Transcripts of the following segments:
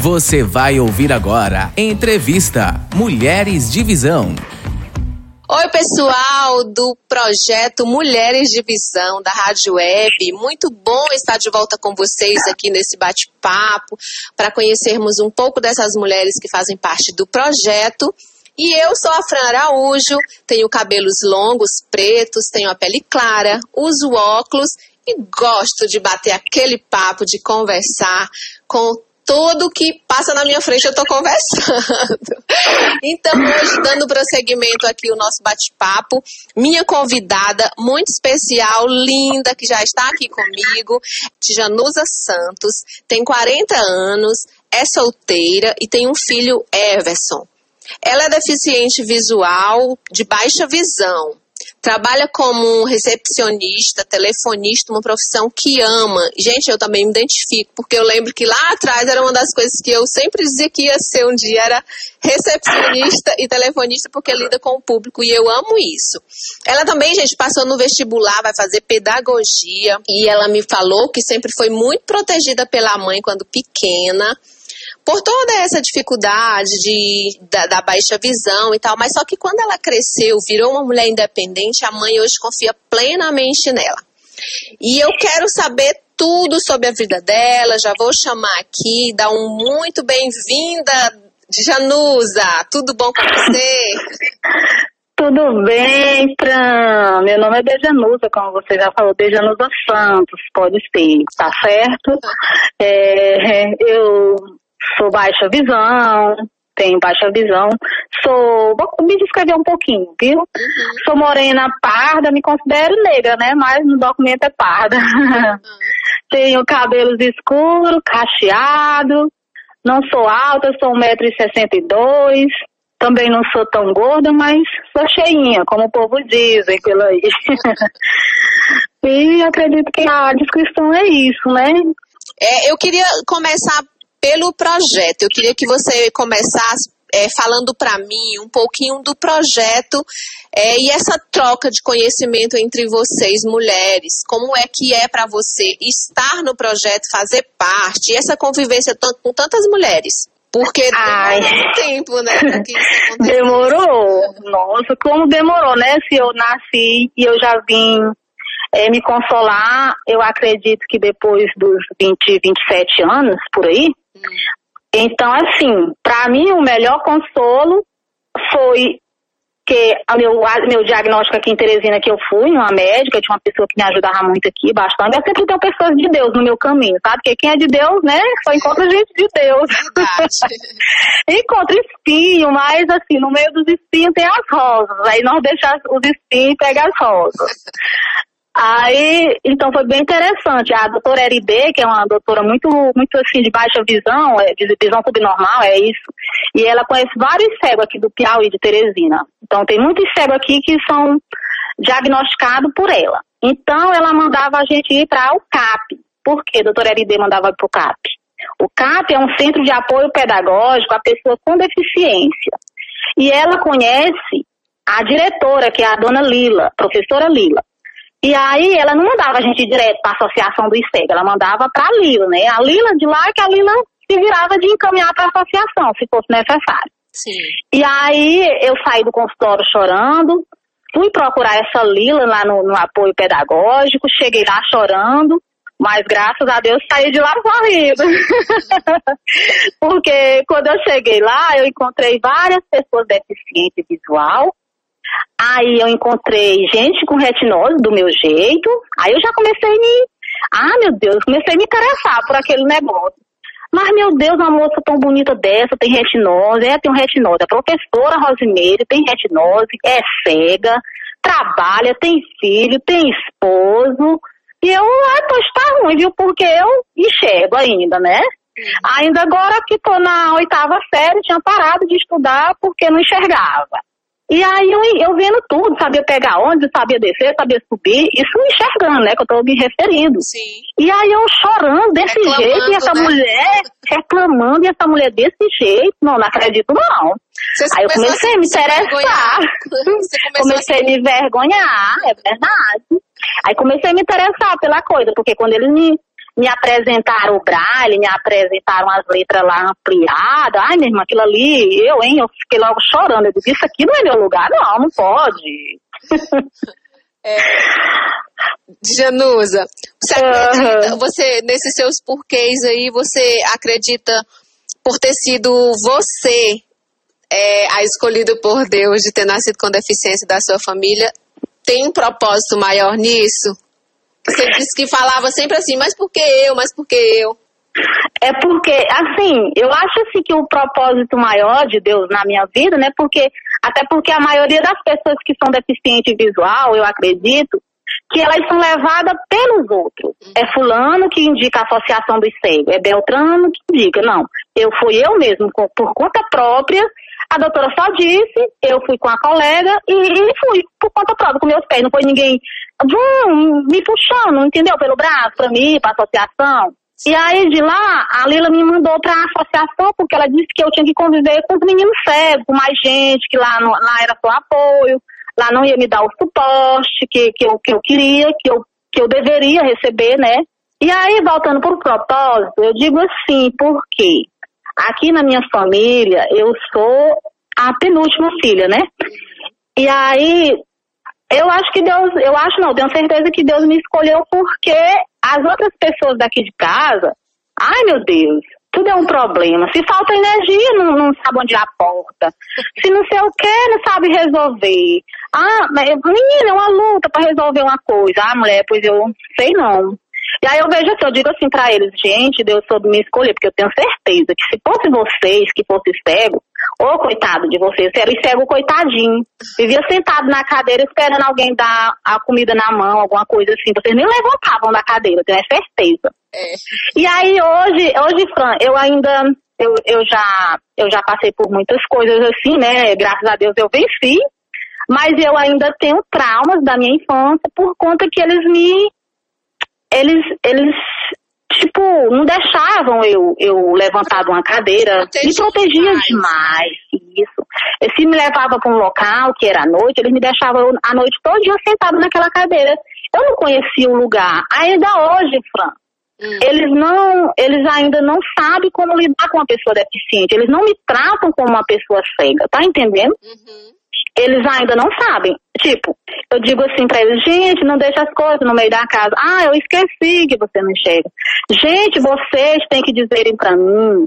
Você vai ouvir agora Entrevista Mulheres de Visão. Oi, pessoal do projeto Mulheres de Visão da Rádio Web. Muito bom estar de volta com vocês aqui nesse bate-papo para conhecermos um pouco dessas mulheres que fazem parte do projeto. E eu sou a Fran Araújo, tenho cabelos longos, pretos, tenho a pele clara, uso óculos e gosto de bater aquele papo, de conversar com tudo que passa na minha frente eu estou conversando. Então, hoje, dando prosseguimento aqui o nosso bate-papo, minha convidada muito especial, linda, que já está aqui comigo, Janusa Santos, tem 40 anos, é solteira e tem um filho, Everson. Ela é deficiente visual de baixa visão trabalha como recepcionista, telefonista, uma profissão que ama. Gente, eu também me identifico, porque eu lembro que lá atrás era uma das coisas que eu sempre dizia que ia ser um dia, era recepcionista e telefonista, porque lida com o público, e eu amo isso. Ela também, gente, passou no vestibular, vai fazer pedagogia, e ela me falou que sempre foi muito protegida pela mãe quando pequena, por toda essa dificuldade de, da, da, baixa visão e tal, mas só que quando ela cresceu, virou uma mulher independente, a mãe hoje confia plenamente nela. E eu quero saber tudo sobre a vida dela, já vou chamar aqui, dar um muito bem-vinda, Janusa, tudo bom com você? Tudo bem, Fran? Meu nome é Dejanusa, como você já falou, Dejanusa Santos, pode ser, tá certo? É, eu sou baixa visão, tenho baixa visão, sou. Vou me descrever um pouquinho, viu? Uhum. Sou morena parda, me considero negra, né? Mas no documento é parda. Uhum. tenho cabelos escuros, cacheado, não sou alta, sou 1,62m. Também não sou tão gorda, mas sou cheinha, como o povo diz pelo aí. e acredito que a descrição é isso, né? É, eu queria começar pelo projeto. Eu queria que você começasse é, falando para mim um pouquinho do projeto é, e essa troca de conhecimento entre vocês, mulheres. Como é que é para você estar no projeto, fazer parte, e essa convivência com tantas mulheres? Porque Ai. demorou tempo, né? demorou. Nossa, como demorou, né? Se eu nasci e eu já vim é, me consolar, eu acredito que depois dos 20, 27 anos, por aí, então, assim, para mim o melhor consolo foi que a meu, meu diagnóstico aqui em Teresina que eu fui, uma médica, tinha uma pessoa que me ajudava muito aqui, bastante. Eu sempre tenho pessoas de Deus no meu caminho, sabe? Porque quem é de Deus, né, só encontra gente de Deus. encontra espinho, mas assim, no meio dos espinhos tem as rosas. Aí nós deixamos os espinhos e pega as rosas. Aí, então foi bem interessante. A doutora Eribê, que é uma doutora muito, muito assim, de baixa visão, é, de visão subnormal, é isso. E ela conhece vários cegos aqui do Piauí, de Teresina. Então tem muitos cegos aqui que são diagnosticados por ela. Então ela mandava a gente ir para o CAP. Por que a doutora Eribê mandava para o CAP? O CAP é um centro de apoio pedagógico à pessoa com deficiência. E ela conhece a diretora, que é a dona Lila, professora Lila. E aí ela não mandava a gente direto para a associação do ICEG, ela mandava para a Lila, né? A Lila de lá é que a Lila se virava de encaminhar para a associação, se fosse necessário. Sim. E aí eu saí do consultório chorando, fui procurar essa Lila lá no, no apoio pedagógico, cheguei lá chorando, mas graças a Deus saí de lá sorrindo. Porque quando eu cheguei lá, eu encontrei várias pessoas deficientes visual Aí eu encontrei gente com retinose do meu jeito. Aí eu já comecei a me. Ah, meu Deus, comecei a me interessar por aquele negócio. Mas, meu Deus, uma moça tão bonita dessa tem retinose. É, tem um retinose. A professora Rosimeire tem retinose, é cega, trabalha, tem filho, tem esposo. E eu, ah, pois tá ruim, viu? Porque eu enxergo ainda, né? Uhum. Ainda agora que tô na oitava série, tinha parado de estudar porque não enxergava. E aí eu, eu vendo tudo, sabia pegar onde, sabia descer, sabia subir, isso enxergando, né? Que eu tô me referindo. Sim. E aí eu chorando desse reclamando, jeito, e essa né? mulher reclamando, e essa mulher desse jeito, não, não acredito não. aí eu comecei a me interessar. comecei a me vergonhar, é verdade. Aí comecei a me interessar pela coisa, porque quando eles me, me apresentaram o braille, me apresentaram as letras lá ampliadas. Ai, minha irmã, aquilo ali, eu, hein, eu fiquei logo chorando. Eu disse, isso aqui não é meu lugar, não, não pode. É, Janusa, você acredita, uhum. você, nesses seus porquês aí, você acredita por ter sido você é, a escolhido por Deus de ter nascido com deficiência da sua família, tem um propósito maior nisso? Você disse que falava sempre assim, mas por que eu, mas por que eu? É porque, assim, eu acho assim que o propósito maior de Deus na minha vida, né? Porque, até porque a maioria das pessoas que são deficientes visual, eu acredito, que elas são levadas pelos outros. É fulano que indica a associação dos cegos, é Beltrano que indica. Não, eu fui eu mesmo, por conta própria, a doutora só disse, eu fui com a colega e fui por conta própria, com meus pés. Não foi ninguém vum, me puxando, entendeu? Pelo braço, para mim, para associação. E aí de lá, a Lila me mandou para a associação, porque ela disse que eu tinha que conviver com os meninos cegos, com mais gente, que lá, no, lá era só apoio, lá não ia me dar o suporte que, que, eu, que eu queria, que eu, que eu deveria receber, né? E aí, voltando para o propósito, eu digo assim, por quê? Aqui na minha família, eu sou a penúltima filha, né? E aí, eu acho que Deus, eu acho não, tenho certeza que Deus me escolheu porque as outras pessoas daqui de casa, ai meu Deus, tudo é um problema. Se falta energia, não, não sabe onde é a porta. Se não sei o que, não sabe resolver. Ah, menina, é uma luta para resolver uma coisa. Ah, mulher, pois eu sei não. E aí eu vejo assim, eu digo assim para eles, gente, Deus soube me escolher, porque eu tenho certeza que se fosse vocês que fosse cego, ô coitado de vocês, era cego coitadinho. Vivia sentado na cadeira esperando alguém dar a comida na mão, alguma coisa assim. Vocês nem levantavam da cadeira, tenho certeza. É. E aí hoje, hoje, Fran, eu ainda eu, eu, já, eu já passei por muitas coisas assim, né? Graças a Deus eu venci. Mas eu ainda tenho traumas da minha infância por conta que eles me eles, eles tipo, não deixavam eu, eu levantar de uma cadeira, me protegia demais. demais, isso. Se me levava para um local que era à noite, eles me deixavam a noite todo dia sentado naquela cadeira. Eu não conhecia o lugar. Ainda hoje, Fran, hum. eles não, eles ainda não sabem como lidar com uma pessoa deficiente. Eles não me tratam como uma pessoa cega, tá entendendo? Uhum eles ainda não sabem. Tipo, eu digo assim pra eles, gente, não deixa as coisas no meio da casa. Ah, eu esqueci que você não chega. Gente, vocês têm que dizerem pra mim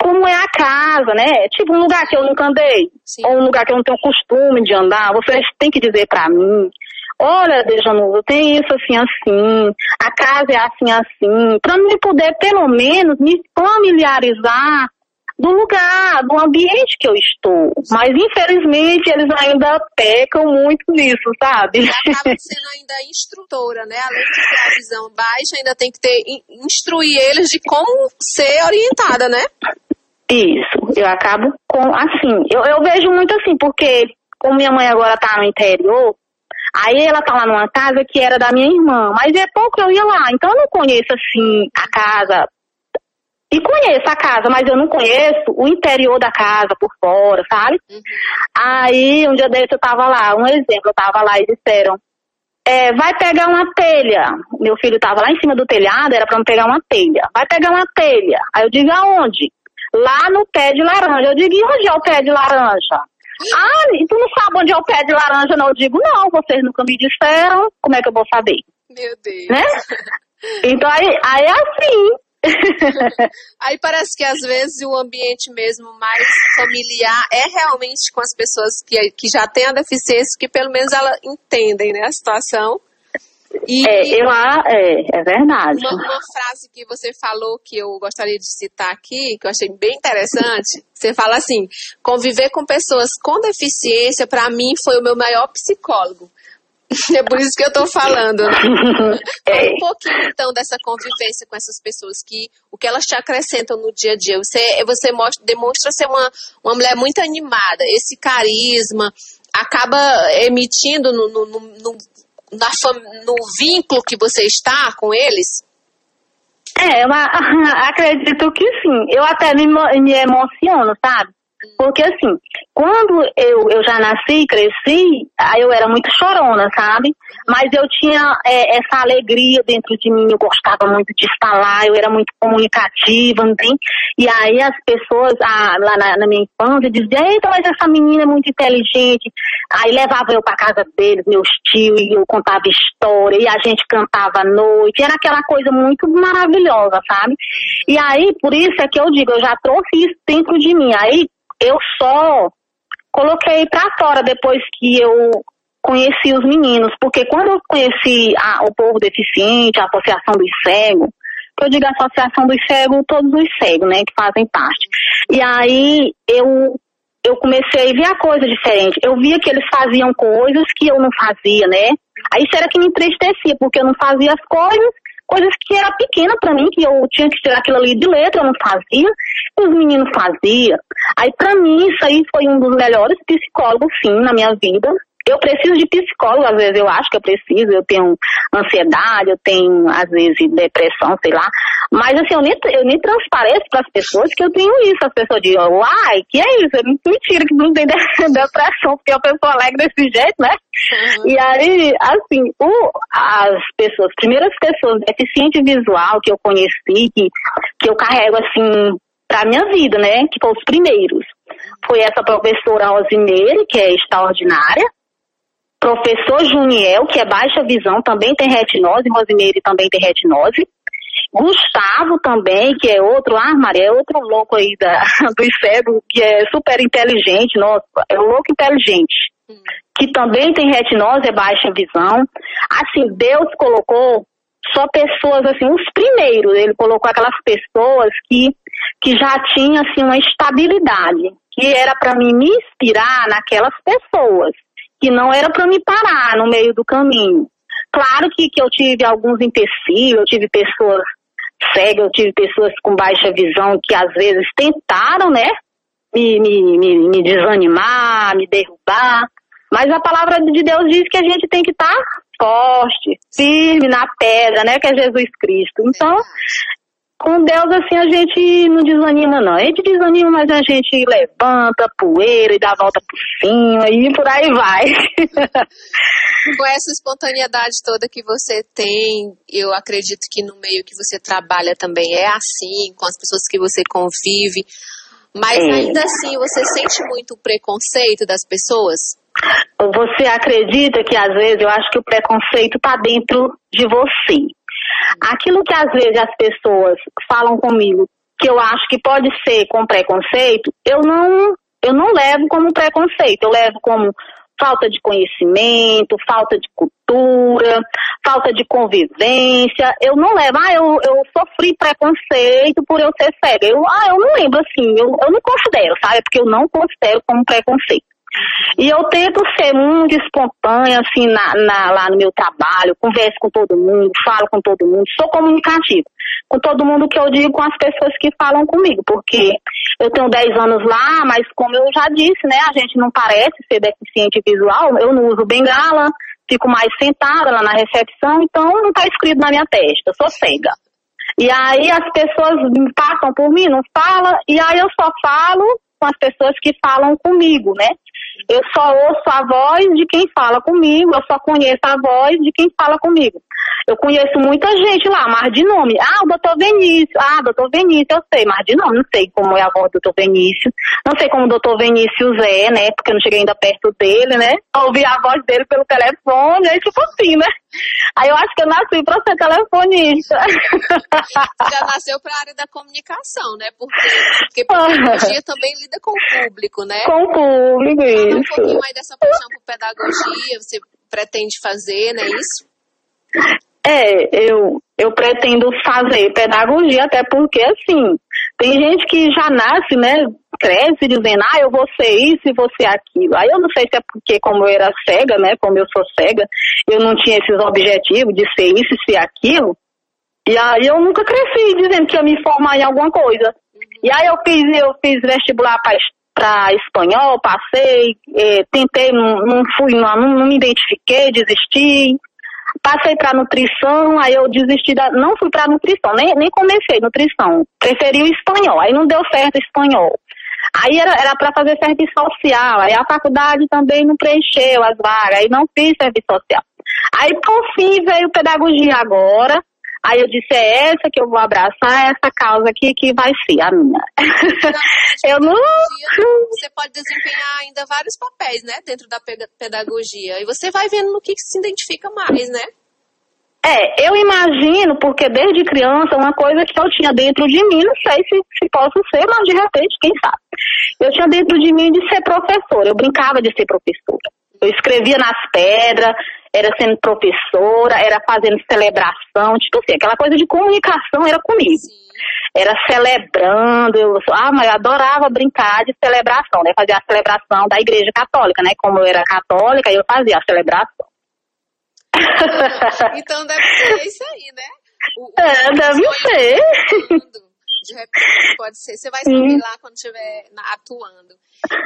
como é a casa, né? Tipo, um lugar que eu nunca andei, Sim. ou um lugar que eu não tenho costume de andar, vocês têm que dizer pra mim. Olha, Dejanuva, tem isso assim, assim, a casa é assim, assim, pra mim poder, pelo menos, me familiarizar do lugar, do ambiente que eu estou. Mas infelizmente eles ainda pecam muito nisso, sabe? Acaba sendo ainda instrutora, né? Além de ter a visão baixa, ainda tem que ter instruir eles de como ser orientada, né? Isso, eu acabo com assim, eu, eu vejo muito assim, porque como minha mãe agora tá no interior, Aí ela tá lá numa casa que era da minha irmã, mas é pouco eu ia lá, então eu não conheço assim a casa e conheço a casa, mas eu não conheço o interior da casa por fora, sabe? Uhum. Aí um dia desse eu tava lá, um exemplo, eu tava lá e disseram, é, vai pegar uma telha. Meu filho tava lá em cima do telhado, era para pegar uma telha. Vai pegar uma telha. Aí eu digo, aonde? Lá no pé de laranja. Eu digo, e onde é o pé de laranja? Ah, tu não sabe onde é o pé de laranja, não? Eu digo, não, vocês nunca me disseram, como é que eu vou saber? Meu Deus. Né? Então aí, aí é assim, Aí parece que às vezes o ambiente mesmo mais familiar é realmente com as pessoas que, que já têm a deficiência, que pelo menos elas entendem né, a situação. E, é, eu, é, é verdade. Uma, uma, frase que você falou que eu gostaria de citar aqui, que eu achei bem interessante, você fala assim: conviver com pessoas com deficiência, para mim, foi o meu maior psicólogo. É por isso que eu estou falando. Né? Fala um pouquinho então dessa convivência com essas pessoas que o que elas te acrescentam no dia a dia. Você, você mostra, demonstra ser uma, uma mulher muito animada. Esse carisma acaba emitindo no, no, no, no, na, no vínculo que você está com eles. É, eu acredito que sim. Eu até me, me emociono, sabe? Porque assim, quando eu, eu já nasci, cresci, aí eu era muito chorona, sabe? Mas eu tinha é, essa alegria dentro de mim, eu gostava muito de falar, eu era muito comunicativa, enfim. E aí as pessoas lá na, na, minha infância diziam, eita, mas essa menina é muito inteligente. Aí levava eu para casa deles, meus tios, e eu contava história, e a gente cantava à noite, era aquela coisa muito maravilhosa, sabe? E aí, por isso é que eu digo, eu já trouxe isso dentro de mim. Aí eu só coloquei para fora depois que eu conheci os meninos, porque quando eu conheci a, o povo deficiente, a Associação dos Cegos, eu digo Associação dos Cegos, todos os cegos, né, que fazem parte. E aí eu eu comecei a ver a coisa diferente. Eu via que eles faziam coisas que eu não fazia, né? Aí isso era que me entristecia, porque eu não fazia as coisas coisas que era pequena para mim, que eu tinha que tirar aquilo ali de letra, eu não fazia, os meninos faziam. Aí para mim isso aí foi um dos melhores psicólogos, sim, na minha vida. Eu preciso de psicólogo, às vezes eu acho que eu preciso, eu tenho ansiedade, eu tenho, às vezes, depressão, sei lá. Mas assim, eu nem, eu nem transpareço para as pessoas que eu tenho isso. As pessoas dizem, uai, que é isso? É mentira que não tem depressão, porque a pessoa alegre desse jeito, né? Uhum. E aí, assim, o, as pessoas, primeiras pessoas deficiente visual que eu conheci, que, que eu carrego assim para minha vida, né? Que foram os primeiros. Foi essa professora Rosimeire, que é extraordinária, Professor Juniel, que é baixa visão, também tem retinose, Rosimeire também tem retinose. Gustavo também, que é outro, ah, Maria, é outro louco aí da, do cego, que é super inteligente, nossa, é um louco inteligente. Que também tem retinose, é baixa visão. Assim, Deus colocou só pessoas, assim, os primeiros, ele colocou aquelas pessoas que, que já tinham, assim, uma estabilidade, que era para mim me inspirar naquelas pessoas que não era para me parar no meio do caminho. Claro que, que eu tive alguns empecilhos, eu tive pessoas cegas, eu tive pessoas com baixa visão que às vezes tentaram, né, me, me, me, me desanimar, me derrubar, mas a palavra de Deus diz que a gente tem que estar tá forte, firme na pedra, né, que é Jesus Cristo. Então, com Deus, assim, a gente não desanima, não. A gente desanima, mas a gente levanta poeira e dá a volta por cima e por aí vai. com essa espontaneidade toda que você tem, eu acredito que no meio que você trabalha também é assim, com as pessoas que você convive. Mas é. ainda assim, você sente muito o preconceito das pessoas? Você acredita que às vezes eu acho que o preconceito está dentro de você. Aquilo que às vezes as pessoas falam comigo, que eu acho que pode ser com preconceito, eu não, eu não levo como preconceito, eu levo como falta de conhecimento, falta de cultura, falta de convivência. Eu não levo, ah, eu, eu sofri preconceito por eu ser cega. Eu, ah, eu não lembro assim, eu, eu não considero, sabe? Porque eu não considero como preconceito. E eu tento ser muito espontânea, assim, na, na, lá no meu trabalho, converso com todo mundo, falo com todo mundo, sou comunicativa. Com todo mundo que eu digo, com as pessoas que falam comigo, porque eu tenho 10 anos lá, mas como eu já disse, né, a gente não parece ser deficiente visual, eu não uso bengala, fico mais sentada lá na recepção, então não está escrito na minha testa, sou cega. E aí as pessoas passam por mim, não falam, e aí eu só falo com as pessoas que falam comigo, né? Eu só ouço a voz de quem fala comigo, eu só conheço a voz de quem fala comigo. Eu conheço muita gente lá, mas de nome. Ah, o doutor Vinícius. Ah, doutor Vinícius, eu sei, mas de nome. Não sei como é a voz do doutor Vinícius. Não sei como o doutor Vinícius é, né? Porque eu não cheguei ainda perto dele, né? Ouvi a voz dele pelo telefone, aí tipo assim, né? Aí eu acho que eu nasci para ser telefonista. Já nasceu para a área da comunicação, né? Porque, porque pedagogia também lida com o público, né? Com o público, Fala um pouquinho mais dessa paixão por pedagogia, você pretende fazer, não é isso? É, eu, eu pretendo fazer pedagogia, até porque, assim, tem gente que já nasce, né, cresce dizendo, ah, eu vou ser isso e vou ser aquilo. Aí eu não sei se é porque, como eu era cega, né, como eu sou cega, eu não tinha esses objetivos de ser isso e ser aquilo. E aí eu nunca cresci dizendo que ia me formar em alguma coisa. E aí eu fiz, eu fiz vestibular para espanhol, passei, eh, tentei, não, não fui, não, não me identifiquei, desisti. Passei para nutrição, aí eu desisti da. Não fui para nutrição, nem, nem comecei nutrição. Preferi o espanhol, aí não deu certo espanhol. Aí era para fazer serviço social, aí a faculdade também não preencheu as vagas, aí não fiz serviço social. Aí, por fim, veio pedagogia agora, Aí eu disse, é essa que eu vou abraçar, essa causa aqui que vai ser a minha. eu não... Você pode desempenhar ainda vários papéis, né, dentro da pedagogia. E você vai vendo no que, que se identifica mais, né? É, eu imagino, porque desde criança, uma coisa que eu tinha dentro de mim, não sei se, se posso ser, mas de repente, quem sabe. Eu tinha dentro de mim de ser professora, eu brincava de ser professora. Eu escrevia nas pedras, era sendo professora, era fazendo celebração, tipo assim, aquela coisa de comunicação era comigo. Sim. Era celebrando, eu, ah, mas eu adorava brincar de celebração, né? Fazia a celebração da igreja católica, né? Como eu era católica, eu fazia a celebração. então deve ser isso aí, né? O, o é, deve ser. De repente pode ser. Você vai saber lá quando estiver atuando.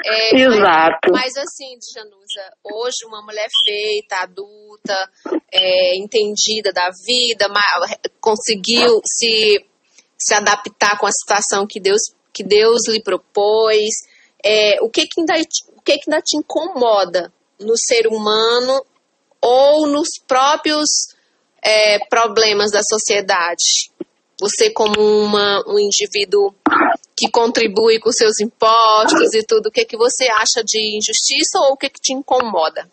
É, Exato. Mas, mas assim, Janusa, hoje uma mulher feita, adulta, é, entendida da vida, conseguiu se, se adaptar com a situação que Deus, que Deus lhe propôs. É, o que que, ainda, o que que ainda te incomoda no ser humano ou nos próprios é, problemas da sociedade? Você como uma, um indivíduo que contribui com seus impostos e tudo, o que, que você acha de injustiça ou o que, que te incomoda?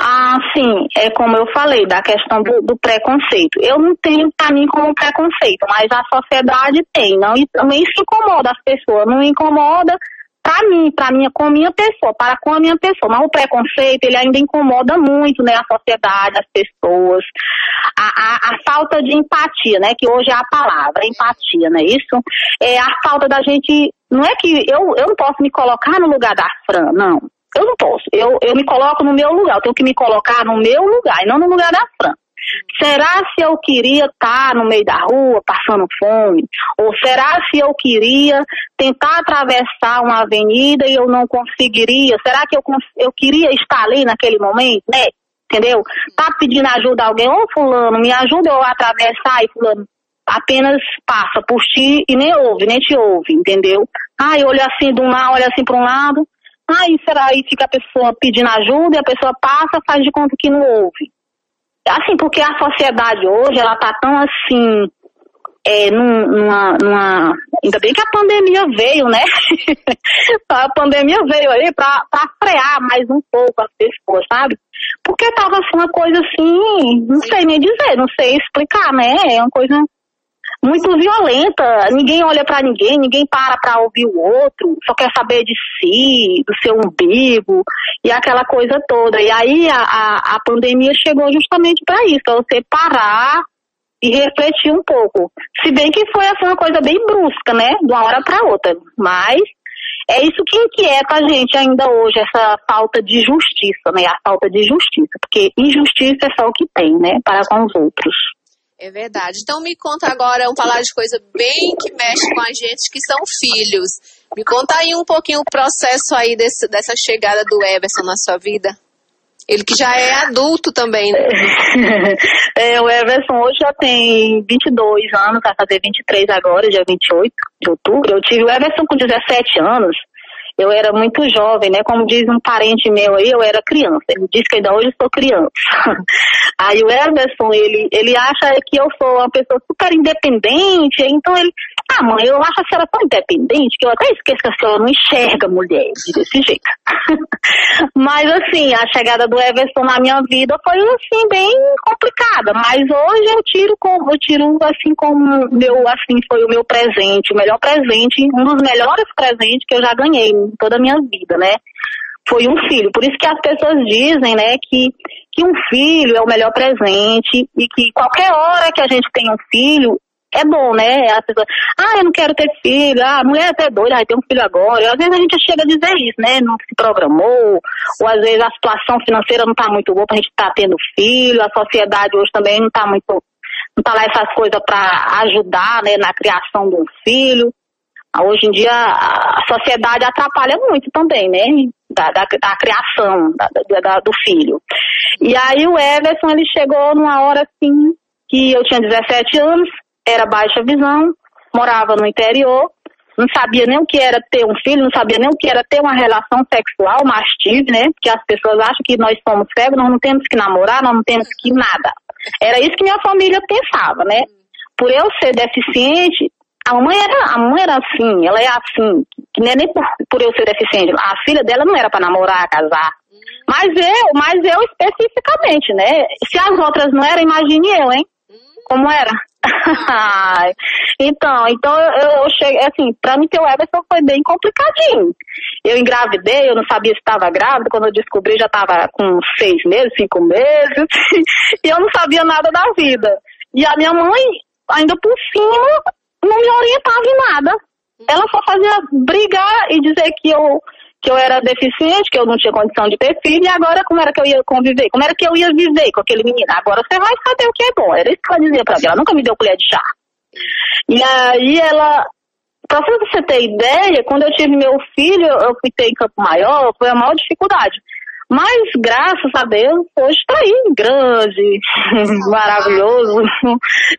Ah, sim, é como eu falei, da questão do, do preconceito. Eu não tenho para mim como preconceito, mas a sociedade tem, não? E também isso incomoda as pessoas, não incomoda para mim, para minha, com a minha pessoa, para com a minha pessoa. Mas o preconceito, ele ainda incomoda muito, né, a sociedade, as pessoas. A, a, a, falta de empatia, né, que hoje é a palavra, empatia, né, isso? É a falta da gente, não é que eu, eu não posso me colocar no lugar da Fran, não. Eu não posso. Eu, eu me coloco no meu lugar, eu tenho que me colocar no meu lugar e não no lugar da Fran. Será se eu queria estar no meio da rua passando fome? Ou será se eu queria tentar atravessar uma avenida e eu não conseguiria? Será que eu, eu queria estar ali naquele momento, né? Entendeu? Tá pedindo ajuda a alguém, ô fulano, me ajuda eu a atravessar e fulano apenas passa por ti e nem ouve, nem te ouve, entendeu? Ai, olha assim de um lado, olha assim para um lado. Aí será aí fica a pessoa pedindo ajuda e a pessoa passa, faz de conta que não ouve. Assim, porque a sociedade hoje, ela tá tão assim, é, numa, numa, Ainda bem que a pandemia veio, né? a pandemia veio aí pra frear mais um pouco as pessoas, sabe? Porque tava assim, uma coisa assim, não sei nem dizer, não sei explicar, né? É uma coisa muito violenta. Ninguém olha para ninguém, ninguém para para ouvir o outro, só quer saber de si, do seu umbigo e aquela coisa toda. E aí a, a, a pandemia chegou justamente para isso, para você parar e refletir um pouco. Se bem que foi assim, uma coisa bem brusca, né? De uma hora para outra. Mas é isso que inquieta a gente ainda hoje, essa falta de justiça, né? A falta de justiça. Porque injustiça é só o que tem, né? Para com os outros. É verdade. Então me conta agora, vamos falar de coisa bem que mexe com a gente, que são filhos. Me conta aí um pouquinho o processo aí desse, dessa chegada do Everson na sua vida. Ele que já é adulto também, né? É, o Everson hoje já tem 22 anos, vai fazer 23 agora, dia 28 de outubro. Eu tive o Everson com 17 anos eu era muito jovem, né? Como diz um parente meu aí, eu era criança. Ele diz que ainda hoje sou criança. aí o Everson, ele, ele acha que eu sou uma pessoa super independente, então ele, ah, mãe, eu acho a senhora tão independente que eu até esqueço que a senhora não enxerga mulher desse jeito. Mas assim, a chegada do Everson na minha vida foi assim, bem complicada. Mas hoje eu tiro como, eu tiro assim como meu, assim, foi o meu presente, o melhor presente, um dos melhores presentes que eu já ganhei em toda a minha vida, né? Foi um filho. Por isso que as pessoas dizem, né, que, que um filho é o melhor presente e que qualquer hora que a gente tem um filho, é bom, né? A pessoa, ah, eu não quero ter filho, ah, a mulher é até doida, vai ter um filho agora. Às vezes a gente chega a dizer isso, né? Não se programou, ou às vezes a situação financeira não está muito boa para a gente estar tá tendo filho, a sociedade hoje também não está muito, não está lá essas coisas para ajudar, né, na criação de um filho. Hoje em dia a sociedade atrapalha muito também, né? Da, da, da criação da, da, do filho. E aí o Everson ele chegou numa hora assim que eu tinha 17 anos, era baixa visão, morava no interior, não sabia nem o que era ter um filho, não sabia nem o que era ter uma relação sexual, mas tive, né? Porque as pessoas acham que nós somos cegos, nós não temos que namorar, nós não temos que nada. Era isso que minha família pensava, né? Por eu ser deficiente, a mãe era, a mãe era assim, ela é assim, que nem, nem por, por eu ser deficiente. A filha dela não era para namorar, casar. Mas eu, mas eu especificamente, né? Se as outras não eram, imagine eu, hein? Como era? então, então eu, eu cheguei, assim, pra mim ter o Everson foi bem complicadinho. Eu engravidei, eu não sabia se estava grávida, quando eu descobri já estava com seis meses, cinco meses, e eu não sabia nada da vida. E a minha mãe, ainda por cima, não me orientava em nada. Ela só fazia brigar e dizer que eu que eu era deficiente, que eu não tinha condição de ter filho, e agora como era que eu ia conviver? Como era que eu ia viver com aquele menino? Agora você vai saber o que é bom. Era isso que ela dizia pra mim. Ela nunca me deu colher de chá. E aí ela. Pra você ter ideia, quando eu tive meu filho, eu fui ter em Campo Maior, foi a maior dificuldade. Mas, graças a Deus, hoje está aí, grande, maravilhoso.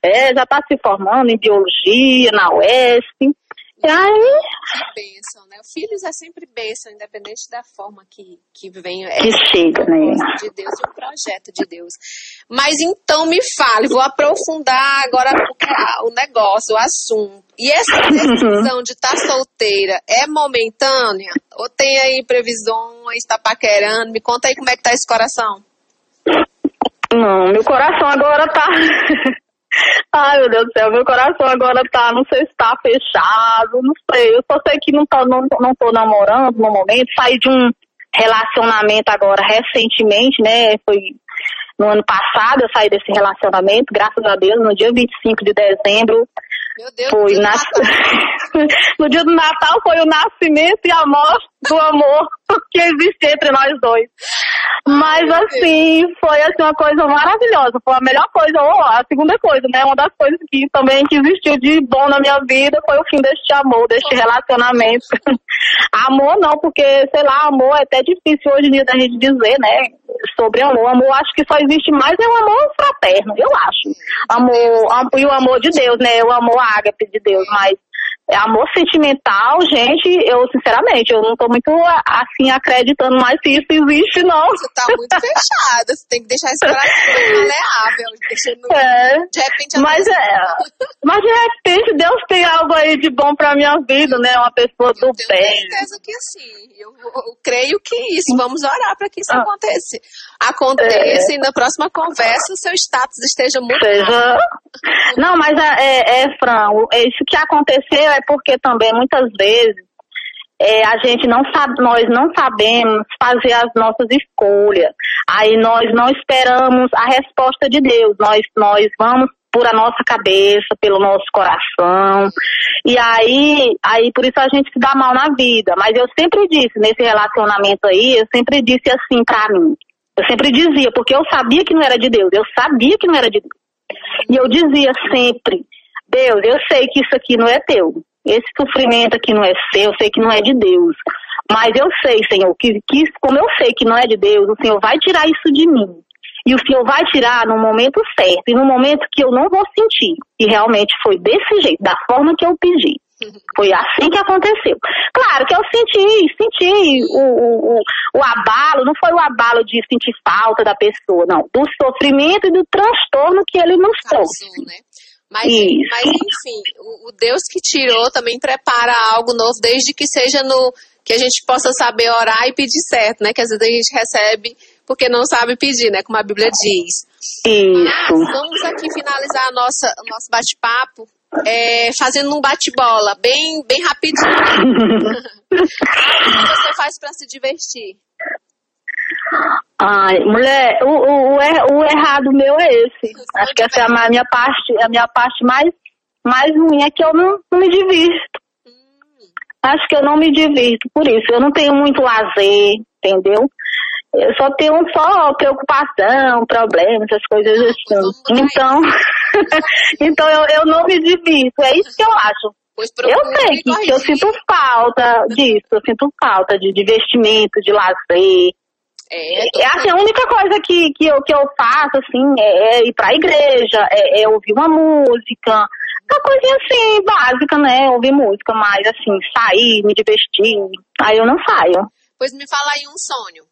É, já está se formando em biologia na UESP. E aí. Bênção, né? Filhos é sempre bênção, independente da forma que, que vem. É que chega, né? De Deus e um projeto de Deus. Mas então me fale, vou aprofundar agora o negócio, o assunto. E essa decisão de estar tá solteira é momentânea? Ou tem aí previsões, está paquerando? Me conta aí como é que tá esse coração. Não, meu coração agora tá Ai, meu Deus do céu, meu coração agora tá, não sei se tá fechado, não sei. Eu só sei que não, tá, não, não tô namorando no momento. Saí de um relacionamento agora recentemente, né? Foi no ano passado eu saí desse relacionamento, graças a Deus, no dia 25 de dezembro. Meu Deus, foi nas... no dia do Natal foi o nascimento e a morte do amor que existe entre nós dois. Mas assim, foi assim uma coisa maravilhosa. Foi a melhor coisa, ou a segunda coisa, né? Uma das coisas que também que existiu de bom na minha vida foi o fim deste amor, deste relacionamento. amor não, porque, sei lá, amor é até difícil hoje em dia da gente dizer, né? Sobre amor. Amor acho que só existe mais é o amor fraterno, eu acho. Amor, e o amor de Deus, né? O amor ágape de Deus, mas amor sentimental, gente, eu sinceramente, eu não tô muito assim acreditando mais se isso existe, não. Você tá muito fechada, você tem que deixar esse coração maleável, deixando é, de repente mas, é, mas de repente Deus tem algo aí de bom pra minha vida, né? Uma pessoa do eu bem. tenho certeza que sim. Eu, eu, creio que isso. Vamos orar para que isso ah. aconteça. Aconteça é. e na próxima conversa o seu status esteja muito. Seja... Não, mas é, é, Fran, isso que aconteceu é porque também muitas vezes é, a gente não sabe, nós não sabemos fazer as nossas escolhas. Aí nós não esperamos a resposta de Deus. Nós, nós vamos por a nossa cabeça, pelo nosso coração. E aí, aí por isso a gente se dá mal na vida. Mas eu sempre disse, nesse relacionamento aí, eu sempre disse assim pra mim. Eu sempre dizia, porque eu sabia que não era de Deus. Eu sabia que não era de Deus. E eu dizia sempre, Deus, eu sei que isso aqui não é teu. Esse sofrimento aqui não é seu, eu sei que não é de Deus. Mas eu sei, Senhor, que, que como eu sei que não é de Deus, o Senhor vai tirar isso de mim. E o Senhor vai tirar no momento certo e no momento que eu não vou sentir. E realmente foi desse jeito, da forma que eu pedi. Foi assim que aconteceu. Claro que eu senti, senti o, o, o, abalo, não foi o abalo de sentir falta da pessoa, não. Do sofrimento e do transtorno que ele nos trouxe. Né? Mas, mas enfim, o, o, Deus que tirou também prepara algo novo, desde que seja no que a gente possa saber orar e pedir certo, né? Que às vezes a gente recebe porque não sabe pedir, né? Como a Bíblia diz. Isso. Mas vamos aqui finalizar a nossa, o nosso bate-papo é, fazendo um bate-bola, bem, bem rapidinho. o que você faz para se divertir? Ai, mulher, o, o, o, errado meu é esse. Acho que essa é a minha parte, a minha parte mais, mais ruim é que eu não, não me divirto. Acho que eu não me divirto por isso. Eu não tenho muito lazer, entendeu? Eu só tenho só preocupação, problemas, essas coisas assim. Então, então eu, eu não me divirto. É isso que eu acho. Eu sei que, que eu sinto falta disso, eu sinto falta de divertimento, de lazer. É, é assim, a única coisa que, que, eu, que eu faço, assim, é, é ir pra igreja, é, é, ouvir uma música, uma coisinha assim, básica, né? Ouvir música, mas assim, sair, me divertir, aí eu não saio. Pois me fala aí um sonho.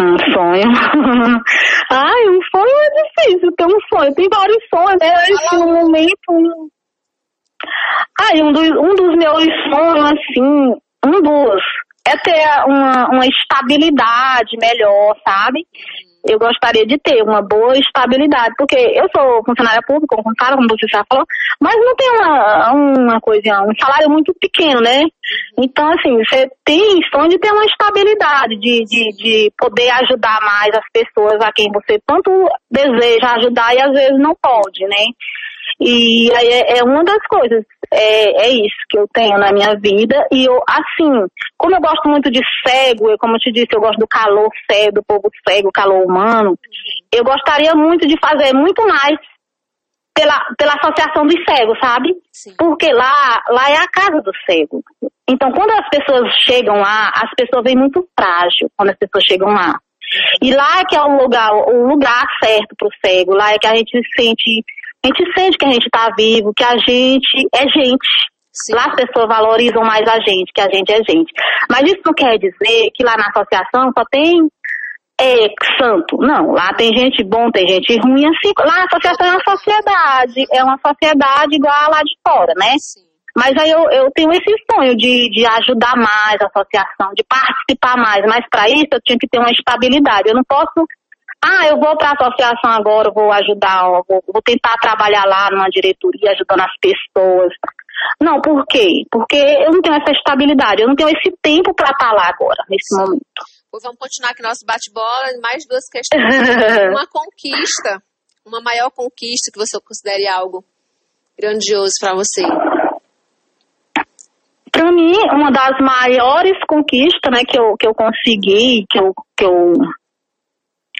Um sonho. Ai, um sonho é difícil ter um sonho. Tem vários sonhos, né? Esse um momento. Ai, um dos, um dos meus sonhos, assim, um dos, é ter uma, uma estabilidade melhor, sabe? eu gostaria de ter uma boa estabilidade, porque eu sou funcionária pública, como cara, como você já falou, mas não tem uma, uma coisa, um salário muito pequeno, né? Então, assim, você tem sonho de ter uma estabilidade, de, de, de poder ajudar mais as pessoas a quem você tanto deseja ajudar e às vezes não pode, né? E aí é, é uma das coisas, é, é, isso que eu tenho na minha vida. E eu, assim, como eu gosto muito de cego, eu, como eu te disse, eu gosto do calor cego, do povo cego, calor humano, eu gostaria muito de fazer muito mais pela, pela associação dos cegos, sabe? Sim. Porque lá, lá é a casa do cego. Então, quando as pessoas chegam lá, as pessoas vêm muito frágil quando as pessoas chegam lá. E lá é que é o lugar, o lugar certo para o cego, lá é que a gente se sente a gente sente que a gente está vivo, que a gente é gente. Sim. Lá as pessoas valorizam mais a gente, que a gente é gente. Mas isso não quer dizer que lá na associação só tem é, santo. Não, lá tem gente bom, tem gente ruim. Assim, lá a associação é uma sociedade, é uma sociedade igual a lá de fora, né? Sim. Mas aí eu, eu tenho esse sonho de, de ajudar mais a associação, de participar mais. Mas para isso eu tinha que ter uma estabilidade. Eu não posso ah, eu vou para a associação agora, vou ajudar, vou, vou tentar trabalhar lá numa diretoria, ajudando as pessoas. Não, por quê? Porque eu não tenho essa estabilidade, eu não tenho esse tempo para estar tá lá agora, nesse momento. Pois vamos continuar aqui nosso bate-bola, mais duas questões. uma conquista, uma maior conquista que você considere algo grandioso para você. Para mim, uma das maiores conquistas né, que, eu, que eu consegui, que eu, que eu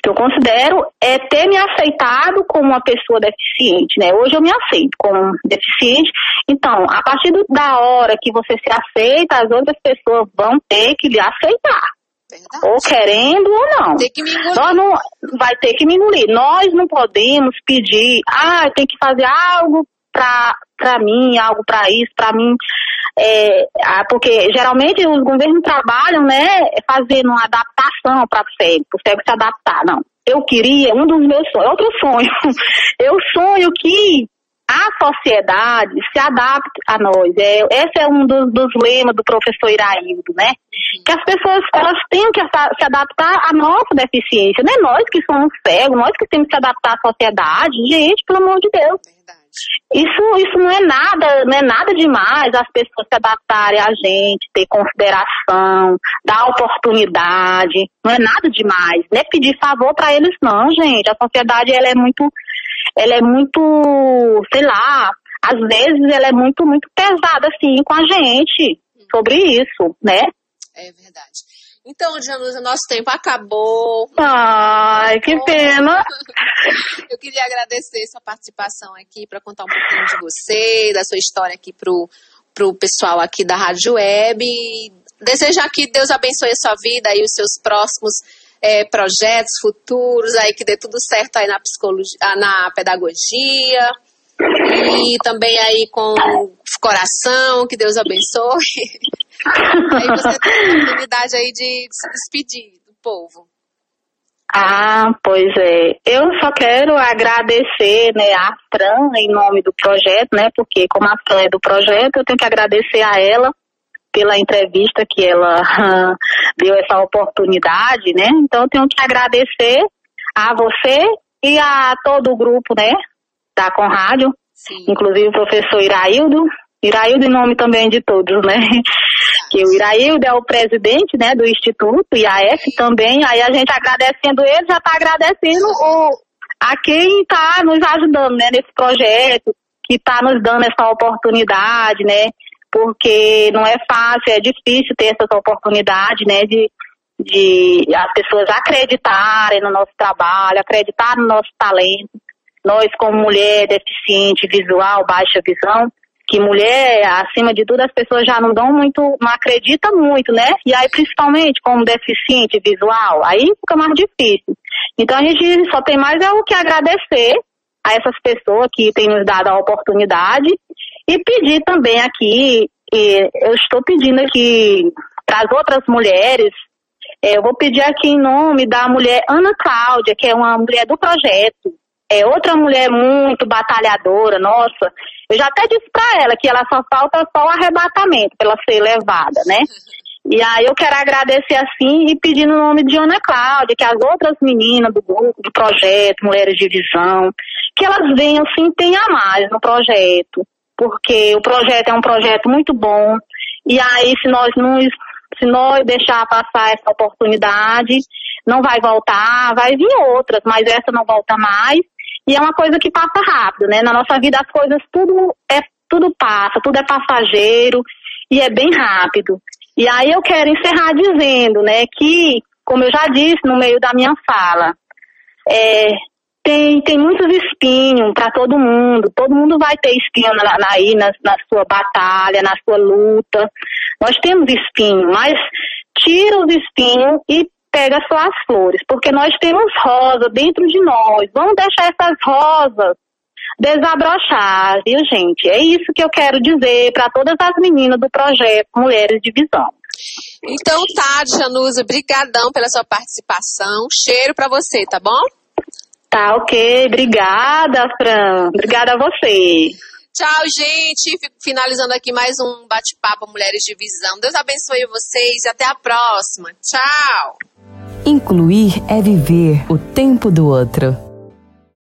que eu considero é ter me aceitado como uma pessoa deficiente, né? Hoje eu me aceito como deficiente, então, a partir do, da hora que você se aceita, as outras pessoas vão ter que lhe aceitar. Verdade. Ou querendo ou não. Tem que me engolir. Nós não, vai ter que me engolir. Nós não podemos pedir, ah, tem que fazer algo pra, pra mim, algo para isso, para mim. É, porque geralmente os governos trabalham, né, fazendo uma adaptação para o cego, para o cego se adaptar. Não. Eu queria, um dos meus sonhos, outro sonho, eu sonho que a sociedade se adapte a nós. É, esse é um dos, dos lemas do professor Iraildo, né? Que as pessoas elas têm que se adaptar à nossa deficiência. Não é nós que somos cegos, nós que temos que se adaptar à sociedade. Gente, pelo amor de Deus. Isso, isso não é nada, não é nada demais as pessoas se adaptarem a gente, ter consideração, dar oportunidade, não é nada demais. Não é pedir favor para eles não, gente. A sociedade ela é muito, ela é muito, sei lá, às vezes ela é muito, muito pesada assim com a gente sobre isso, né? É verdade. Então, Janusa, nosso tempo acabou. Ai, que pena. Eu queria agradecer sua participação aqui para contar um pouquinho de você, da sua história aqui pro, pro pessoal aqui da Rádio Web. Desejar que Deus abençoe a sua vida e os seus próximos é, projetos futuros, aí que dê tudo certo aí na psicologia, na pedagogia e também aí com coração, que Deus abençoe. aí você tem a oportunidade aí de se despedir do povo. Ah, pois é. Eu só quero agradecer, né, a Fran em nome do projeto, né, porque como a Fran é do projeto, eu tenho que agradecer a ela pela entrevista que ela deu essa oportunidade, né? Então eu tenho que agradecer a você e a todo o grupo, né, da Conrádio, Sim. inclusive o professor Iraildo, Iraildo em nome também de todos, né? Que o Iraildo é o presidente, né, do Instituto, e a F também, aí a gente agradecendo ele, já está agradecendo o, a quem está nos ajudando, né, nesse projeto, que está nos dando essa oportunidade, né, porque não é fácil, é difícil ter essa oportunidade, né, de, de as pessoas acreditarem no nosso trabalho, acreditar no nosso talento. Nós, como mulher deficiente visual, baixa visão, que mulher, acima de tudo, as pessoas já não dão muito, não acreditam muito, né? E aí, principalmente como deficiente visual, aí fica mais difícil. Então a gente só tem mais é o que agradecer a essas pessoas que têm nos dado a oportunidade e pedir também aqui, eu estou pedindo aqui para as outras mulheres, é, eu vou pedir aqui em nome da mulher Ana Cláudia, que é uma mulher do projeto, é outra mulher muito batalhadora, nossa. Eu já até disse para ela que ela só falta só o arrebatamento para ela ser levada, né? E aí eu quero agradecer assim e pedir no nome de Ana Cláudia, que as outras meninas do grupo, do projeto Mulheres de Visão, que elas venham se empenhar mais no projeto, porque o projeto é um projeto muito bom. E aí, se nós não se nós deixar passar essa oportunidade, não vai voltar, vai vir outras, mas essa não volta mais. E é uma coisa que passa rápido, né? Na nossa vida as coisas tudo é tudo passa, tudo é passageiro e é bem rápido. E aí eu quero encerrar dizendo, né, que, como eu já disse no meio da minha fala, é, tem, tem muitos espinhos para todo mundo. Todo mundo vai ter espinho na, na, aí na, na sua batalha, na sua luta. Nós temos espinho, mas tira os espinhos e pega só as flores, porque nós temos rosa dentro de nós. Vamos deixar essas rosas desabrochar, viu, gente? É isso que eu quero dizer para todas as meninas do projeto Mulheres de Visão. Então tá, Janusa, brigadão pela sua participação. Cheiro para você, tá bom? Tá, ok. Obrigada, Fran. Obrigada a você. Tchau, gente. Finalizando aqui mais um bate-papo Mulheres de Visão. Deus abençoe vocês e até a próxima. Tchau. Incluir é viver o tempo do outro.